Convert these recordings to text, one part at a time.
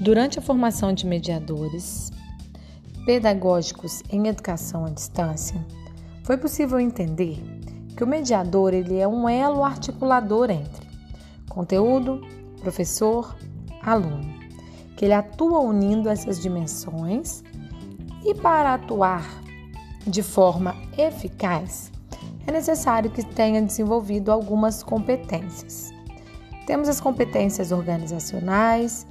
Durante a formação de mediadores pedagógicos em educação à distância, foi possível entender que o mediador ele é um elo articulador entre conteúdo, professor, aluno, que ele atua unindo essas dimensões e para atuar de forma eficaz é necessário que tenha desenvolvido algumas competências. Temos as competências organizacionais,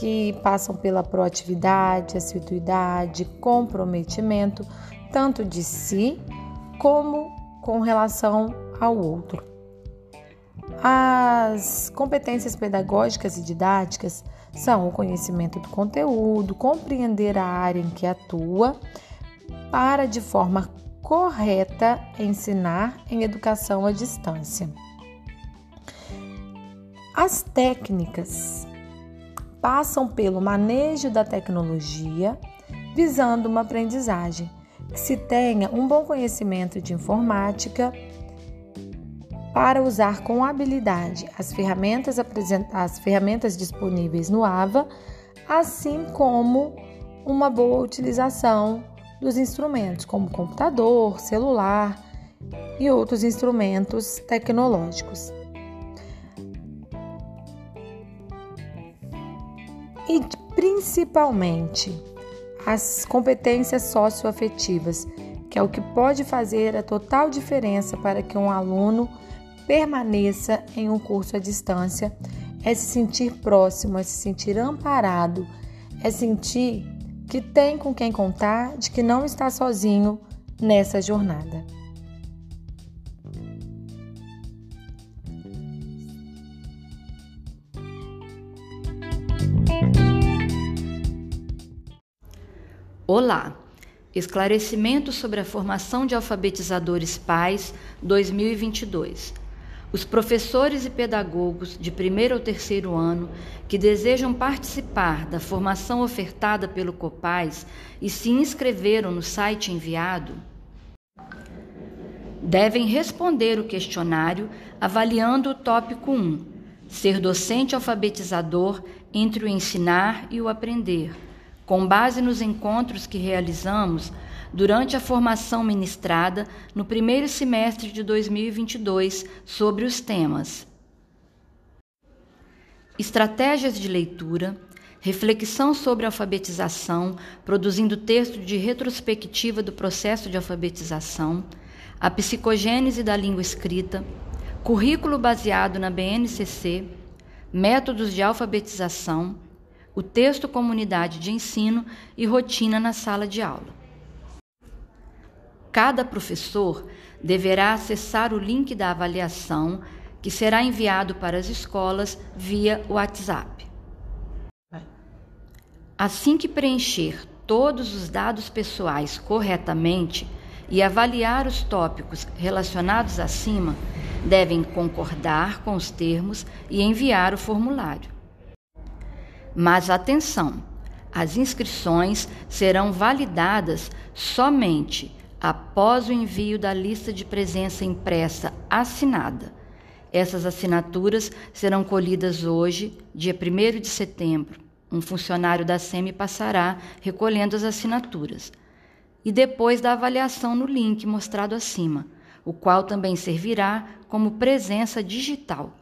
que passam pela proatividade, assiduidade, comprometimento, tanto de si como com relação ao outro. As competências pedagógicas e didáticas são o conhecimento do conteúdo, compreender a área em que atua, para de forma correta ensinar em educação à distância. As técnicas passam pelo manejo da tecnologia, visando uma aprendizagem que se tenha um bom conhecimento de informática para usar com habilidade as ferramentas, as ferramentas disponíveis no AVA, assim como uma boa utilização dos instrumentos, como computador, celular e outros instrumentos tecnológicos. E principalmente as competências socioafetivas, que é o que pode fazer a total diferença para que um aluno permaneça em um curso à distância, é se sentir próximo, é se sentir amparado, é sentir que tem com quem contar, de que não está sozinho nessa jornada. Olá! Esclarecimento sobre a formação de alfabetizadores pais 2022. Os professores e pedagogos de primeiro ou terceiro ano que desejam participar da formação ofertada pelo COPAIS e se inscreveram no site enviado devem responder o questionário avaliando o tópico 1, ser docente alfabetizador entre o ensinar e o aprender, com base nos encontros que realizamos durante a formação ministrada no primeiro semestre de 2022 sobre os temas Estratégias de leitura, reflexão sobre alfabetização, produzindo texto de retrospectiva do processo de alfabetização, a psicogênese da língua escrita, currículo baseado na BNCC, métodos de alfabetização, o texto comunidade de ensino e rotina na sala de aula. Cada professor deverá acessar o link da avaliação que será enviado para as escolas via WhatsApp. Assim que preencher todos os dados pessoais corretamente e avaliar os tópicos relacionados acima, devem concordar com os termos e enviar o formulário. Mas atenção! As inscrições serão validadas somente após o envio da lista de presença impressa assinada. Essas assinaturas serão colhidas hoje, dia 1 de setembro. Um funcionário da SEMI passará recolhendo as assinaturas. E depois da avaliação no link mostrado acima, o qual também servirá como presença digital.